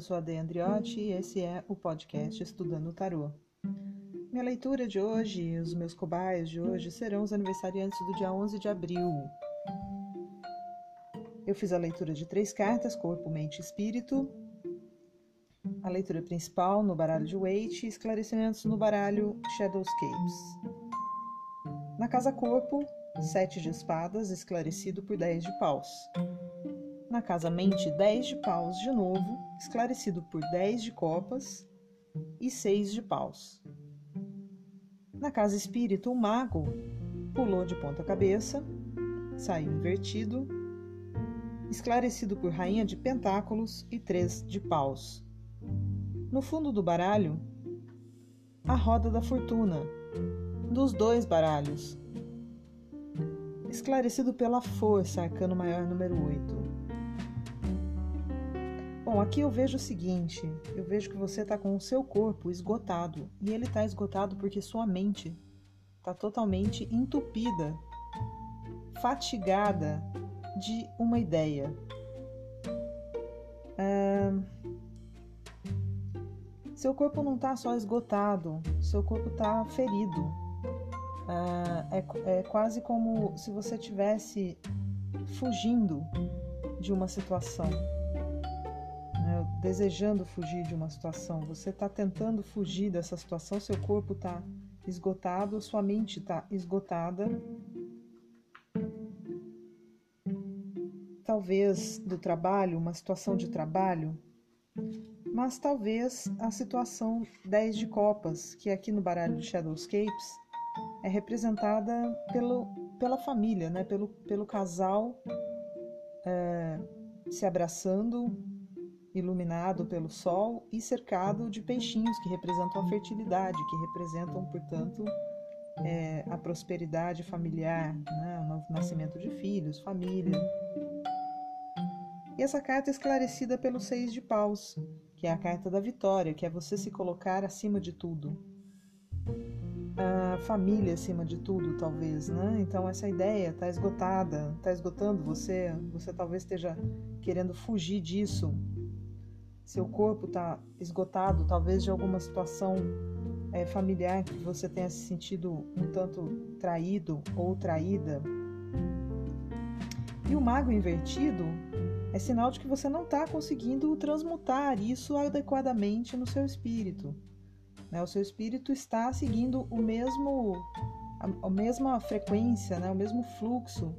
Eu sou a De Andriotti e esse é o podcast Estudando o Tarô. Minha leitura de hoje, os meus cobaios de hoje serão os aniversariantes do dia 11 de abril. Eu fiz a leitura de três cartas, Corpo, Mente e Espírito. A leitura principal no baralho de Waite e esclarecimentos no baralho Shadowscapes. Na casa Corpo, sete de espadas, esclarecido por dez de paus. Na casa mente, 10 de paus de novo, esclarecido por 10 de copas e 6 de paus. Na casa espírito, o mago pulou de ponta cabeça, saiu invertido, esclarecido por rainha de pentáculos e 3 de paus. No fundo do baralho, a roda da fortuna, dos dois baralhos, esclarecido pela força, arcano maior número 8. Bom, aqui eu vejo o seguinte: eu vejo que você está com o seu corpo esgotado e ele está esgotado porque sua mente está totalmente entupida, fatigada de uma ideia. É... Seu corpo não está só esgotado, seu corpo está ferido. É, é, é quase como se você estivesse fugindo de uma situação desejando fugir de uma situação, você está tentando fugir dessa situação, seu corpo está esgotado, sua mente está esgotada. Talvez do trabalho, uma situação de trabalho, mas talvez a situação 10 de copas, que aqui no baralho de Shadowscapes é representada pelo, pela família, né? pelo, pelo casal é, se abraçando, iluminado pelo sol e cercado de peixinhos que representam a fertilidade, que representam, portanto, é, a prosperidade familiar, né? o nascimento de filhos, família. E essa carta é esclarecida pelo seis de paus, que é a carta da vitória, que é você se colocar acima de tudo. A família acima de tudo, talvez, né? Então essa ideia está esgotada, está esgotando você, você talvez esteja querendo fugir disso, seu corpo está esgotado, talvez de alguma situação é, familiar que você tenha se sentido um tanto traído ou traída. E o mago invertido é sinal de que você não está conseguindo transmutar isso adequadamente no seu espírito. Né? O seu espírito está seguindo o mesmo, a, a mesma frequência, né? o mesmo fluxo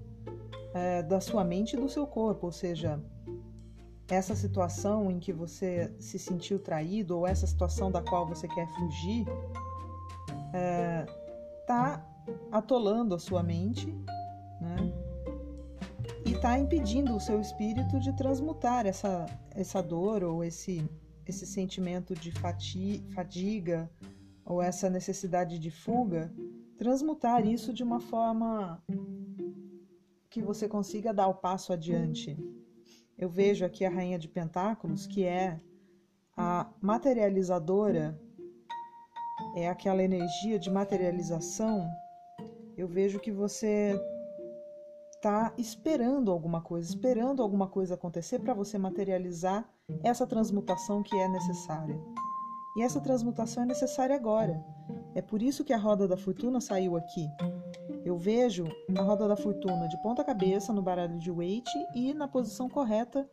é, da sua mente e do seu corpo, ou seja, essa situação em que você se sentiu traído ou essa situação da qual você quer fugir está é, atolando a sua mente né? e está impedindo o seu espírito de transmutar essa, essa dor ou esse, esse sentimento de fadiga ou essa necessidade de fuga, transmutar isso de uma forma que você consiga dar o passo adiante eu vejo aqui a Rainha de Pentáculos, que é a materializadora, é aquela energia de materialização. Eu vejo que você está esperando alguma coisa, esperando alguma coisa acontecer para você materializar essa transmutação que é necessária. E essa transmutação é necessária agora. É por isso que a roda da fortuna saiu aqui. Eu vejo a roda da fortuna de ponta cabeça no baralho de Waite e na posição correta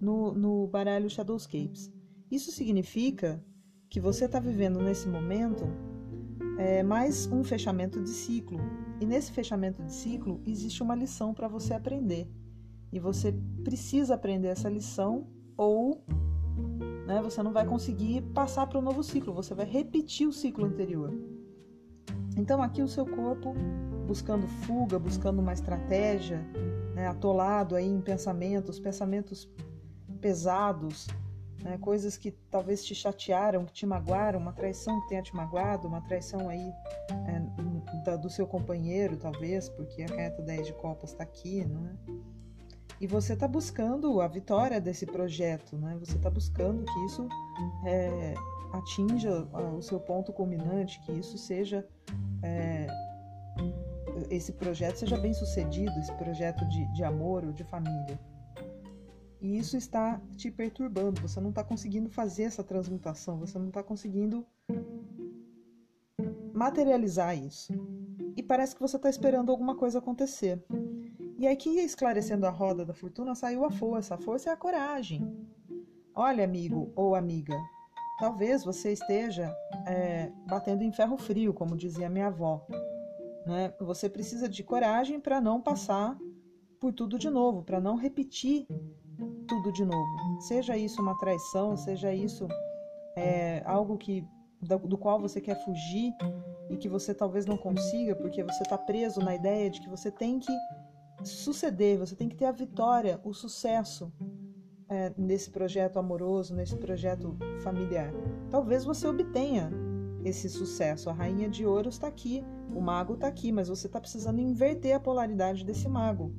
no, no baralho Shadowscapes. Isso significa que você está vivendo nesse momento é, mais um fechamento de ciclo. E nesse fechamento de ciclo existe uma lição para você aprender. E você precisa aprender essa lição ou né, você não vai conseguir passar para o novo ciclo, você vai repetir o ciclo anterior. Então aqui o seu corpo buscando fuga, buscando uma estratégia, né, atolado aí em pensamentos, pensamentos pesados, né, coisas que talvez te chatearam, que te magoaram, uma traição que tenha te magoado, uma traição aí é, do seu companheiro, talvez, porque a carta 10 de copas está aqui, né? E você está buscando a vitória desse projeto, né? Você está buscando que isso é, atinja o seu ponto culminante, que isso seja é, esse projeto seja bem sucedido, esse projeto de, de amor ou de família. E isso está te perturbando, você não está conseguindo fazer essa transmutação, você não está conseguindo materializar isso. E parece que você está esperando alguma coisa acontecer. E aqui, esclarecendo a roda da fortuna, saiu a força. A força é a coragem. Olha, amigo ou amiga, talvez você esteja é, batendo em ferro frio, como dizia minha avó. Né? Você precisa de coragem para não passar por tudo de novo, para não repetir tudo de novo. Seja isso uma traição, seja isso é, algo que do, do, qual você quer fugir e que você talvez não consiga, porque você está preso na ideia de que você tem que suceder, você tem que ter a vitória, o sucesso é, nesse projeto amoroso, nesse projeto familiar. Talvez você obtenha esse sucesso. A rainha de ouro está aqui, o mago está aqui, mas você está precisando inverter a polaridade desse mago.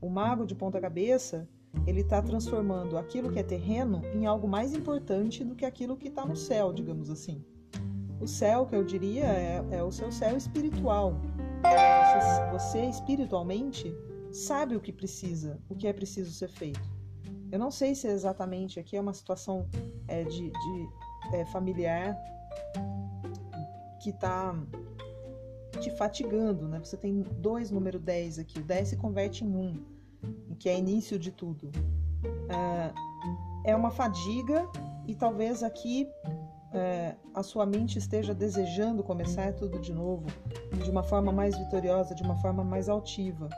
O mago de ponta cabeça ele está transformando aquilo que é terreno em algo mais importante do que aquilo que está no céu, digamos assim. O céu, que eu diria, é, é o seu céu espiritual. Você, você espiritualmente sabe o que precisa, o que é preciso ser feito. Eu não sei se exatamente aqui é uma situação é, de, de é, familiar que está te fatigando, né? Você tem dois número 10 aqui, o 10 se converte em 1, que é início de tudo. É, é uma fadiga e talvez aqui é, a sua mente esteja desejando começar tudo de novo, de uma forma mais vitoriosa, de uma forma mais altiva.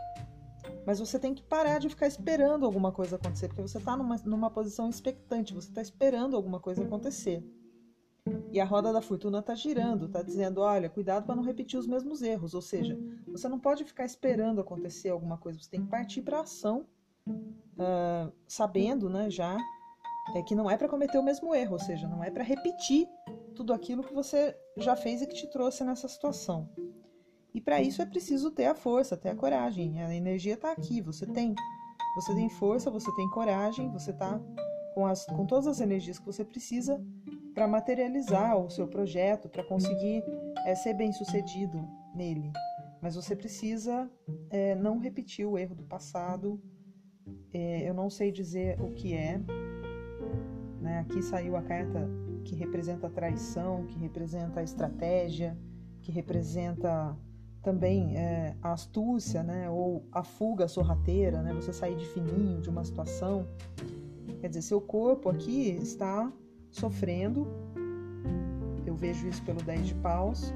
Mas você tem que parar de ficar esperando alguma coisa acontecer, porque você está numa, numa posição expectante, você está esperando alguma coisa acontecer. E a roda da fortuna está girando, está dizendo: olha, cuidado para não repetir os mesmos erros. Ou seja, você não pode ficar esperando acontecer alguma coisa, você tem que partir para ação, uh, sabendo né, já é que não é para cometer o mesmo erro, ou seja, não é para repetir tudo aquilo que você já fez e que te trouxe nessa situação. E para isso é preciso ter a força, ter a coragem. A energia está aqui, você tem. Você tem força, você tem coragem, você está com, as, com todas as energias que você precisa para materializar o seu projeto, para conseguir é, ser bem sucedido nele. Mas você precisa é, não repetir o erro do passado. É, eu não sei dizer o que é. Né? Aqui saiu a carta que representa a traição, que representa a estratégia, que representa também é, a astúcia, né, ou a fuga sorrateira, né, você sair de fininho de uma situação. Quer dizer, seu corpo aqui está sofrendo, eu vejo isso pelo 10 de paus,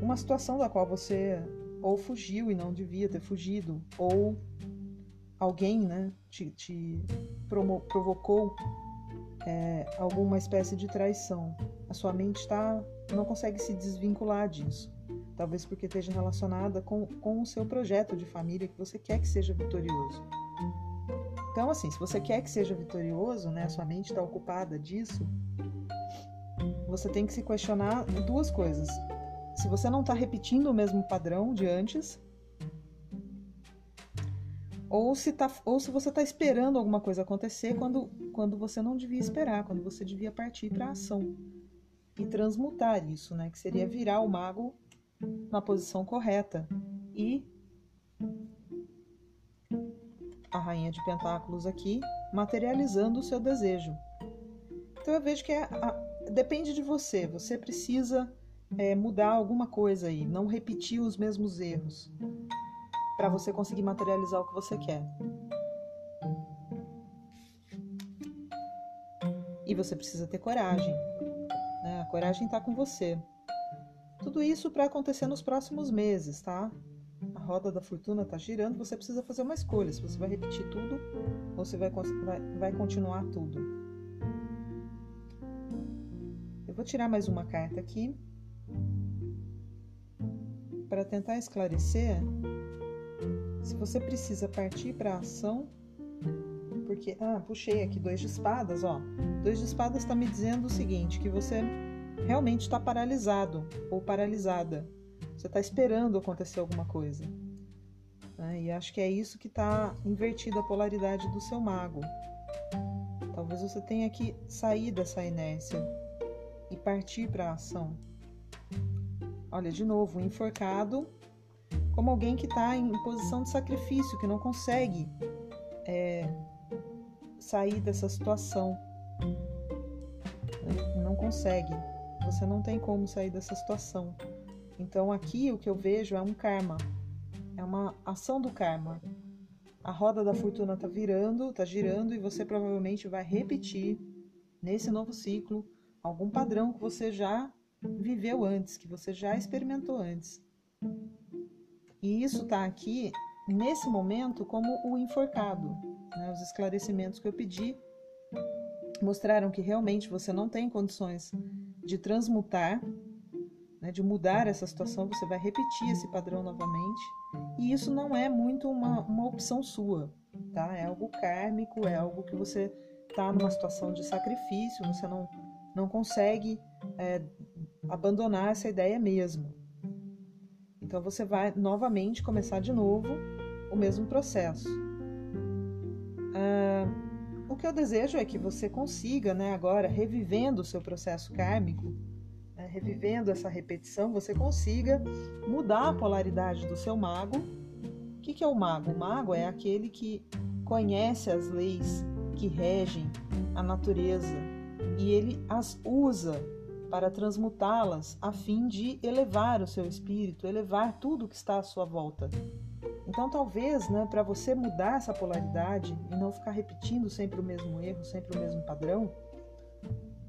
uma situação da qual você ou fugiu e não devia ter fugido, ou alguém né, te, te provocou é, alguma espécie de traição. A sua mente está não consegue se desvincular disso talvez porque esteja relacionada com, com o seu projeto de família que você quer que seja vitorioso. Então, assim, se você quer que seja vitorioso, né, a sua mente está ocupada disso, você tem que se questionar duas coisas. Se você não está repetindo o mesmo padrão de antes, ou se, tá, ou se você está esperando alguma coisa acontecer quando, quando você não devia esperar, quando você devia partir para a ação e transmutar isso, né? Que seria virar o mago na posição correta e a rainha de pentáculos aqui materializando o seu desejo. Então eu vejo que é, a, depende de você. Você precisa é, mudar alguma coisa aí, não repetir os mesmos erros para você conseguir materializar o que você quer. E você precisa ter coragem. Né? A coragem está com você. Tudo isso para acontecer nos próximos meses, tá? A roda da fortuna está girando, você precisa fazer uma escolha. Se você vai repetir tudo ou se vai, vai, vai continuar tudo. Eu vou tirar mais uma carta aqui para tentar esclarecer se você precisa partir para ação. Porque, ah, puxei aqui dois de espadas, ó. Dois de espadas está me dizendo o seguinte: que você realmente está paralisado ou paralisada. Você está esperando acontecer alguma coisa. Né? E acho que é isso que está invertida a polaridade do seu mago. Talvez você tenha que sair dessa inércia e partir para a ação. Olha, de novo, enforcado como alguém que está em posição de sacrifício, que não consegue é, sair dessa situação. Não consegue. Você não tem como sair dessa situação. Então aqui o que eu vejo é um karma. É uma ação do karma. A roda da fortuna está virando, está girando e você provavelmente vai repetir nesse novo ciclo algum padrão que você já viveu antes, que você já experimentou antes. E isso está aqui nesse momento como o enforcado. Né? Os esclarecimentos que eu pedi mostraram que realmente você não tem condições de transmutar, né, de mudar essa situação, você vai repetir esse padrão novamente. E isso não é muito uma, uma opção sua, tá? É algo kármico, é algo que você está numa situação de sacrifício, você não, não consegue é, abandonar essa ideia mesmo. Então você vai novamente começar de novo o mesmo processo. Ah, que eu desejo é que você consiga, né, agora, revivendo o seu processo kármico, né, revivendo essa repetição, você consiga mudar a polaridade do seu mago. O que, que é o mago? O mago é aquele que conhece as leis que regem a natureza e ele as usa para transmutá-las a fim de elevar o seu espírito, elevar tudo que está à sua volta. Então, talvez, né, para você mudar essa polaridade e não ficar repetindo sempre o mesmo erro, sempre o mesmo padrão,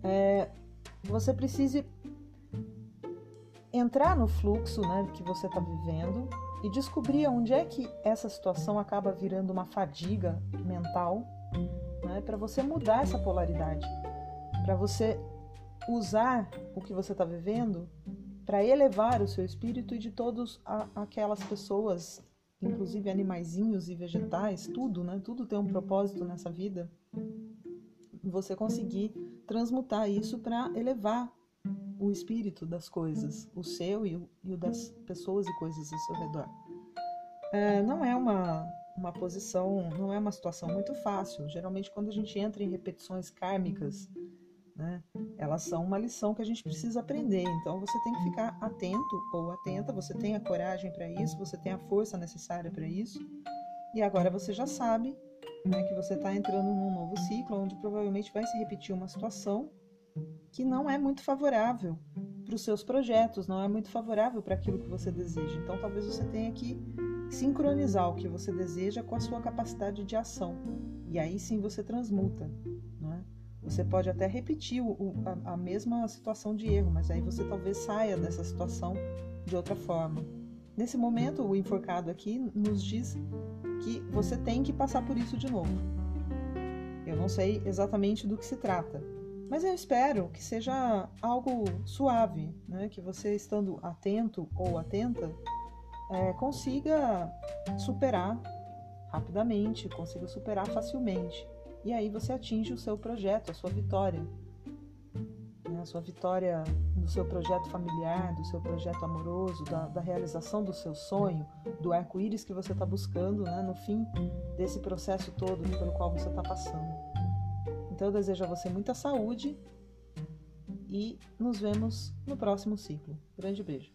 é, você precise entrar no fluxo né, que você está vivendo e descobrir onde é que essa situação acaba virando uma fadiga mental, né, para você mudar essa polaridade, para você usar o que você está vivendo para elevar o seu espírito e de todas aquelas pessoas inclusive animaizinhos e vegetais, tudo, né? Tudo tem um propósito nessa vida. Você conseguir transmutar isso para elevar o espírito das coisas, o seu e o, e o, das pessoas e coisas ao seu redor. É, não é uma, uma posição, não é uma situação muito fácil. Geralmente, quando a gente entra em repetições kármicas, né? Elas são uma lição que a gente precisa aprender. Então você tem que ficar atento ou atenta, você tem a coragem para isso, você tem a força necessária para isso. E agora você já sabe né, que você está entrando num novo ciclo onde provavelmente vai se repetir uma situação que não é muito favorável para os seus projetos, não é muito favorável para aquilo que você deseja. Então talvez você tenha que sincronizar o que você deseja com a sua capacidade de ação. E aí sim você transmuta. Você pode até repetir o, a, a mesma situação de erro, mas aí você talvez saia dessa situação de outra forma. Nesse momento, o enforcado aqui nos diz que você tem que passar por isso de novo. Eu não sei exatamente do que se trata, mas eu espero que seja algo suave, né? que você, estando atento ou atenta, é, consiga superar rapidamente, consiga superar facilmente e aí você atinge o seu projeto, a sua vitória. Né? A sua vitória no seu projeto familiar, do seu projeto amoroso, da, da realização do seu sonho, do arco-íris que você está buscando né? no fim desse processo todo pelo qual você está passando. Então eu desejo a você muita saúde e nos vemos no próximo ciclo. Grande beijo.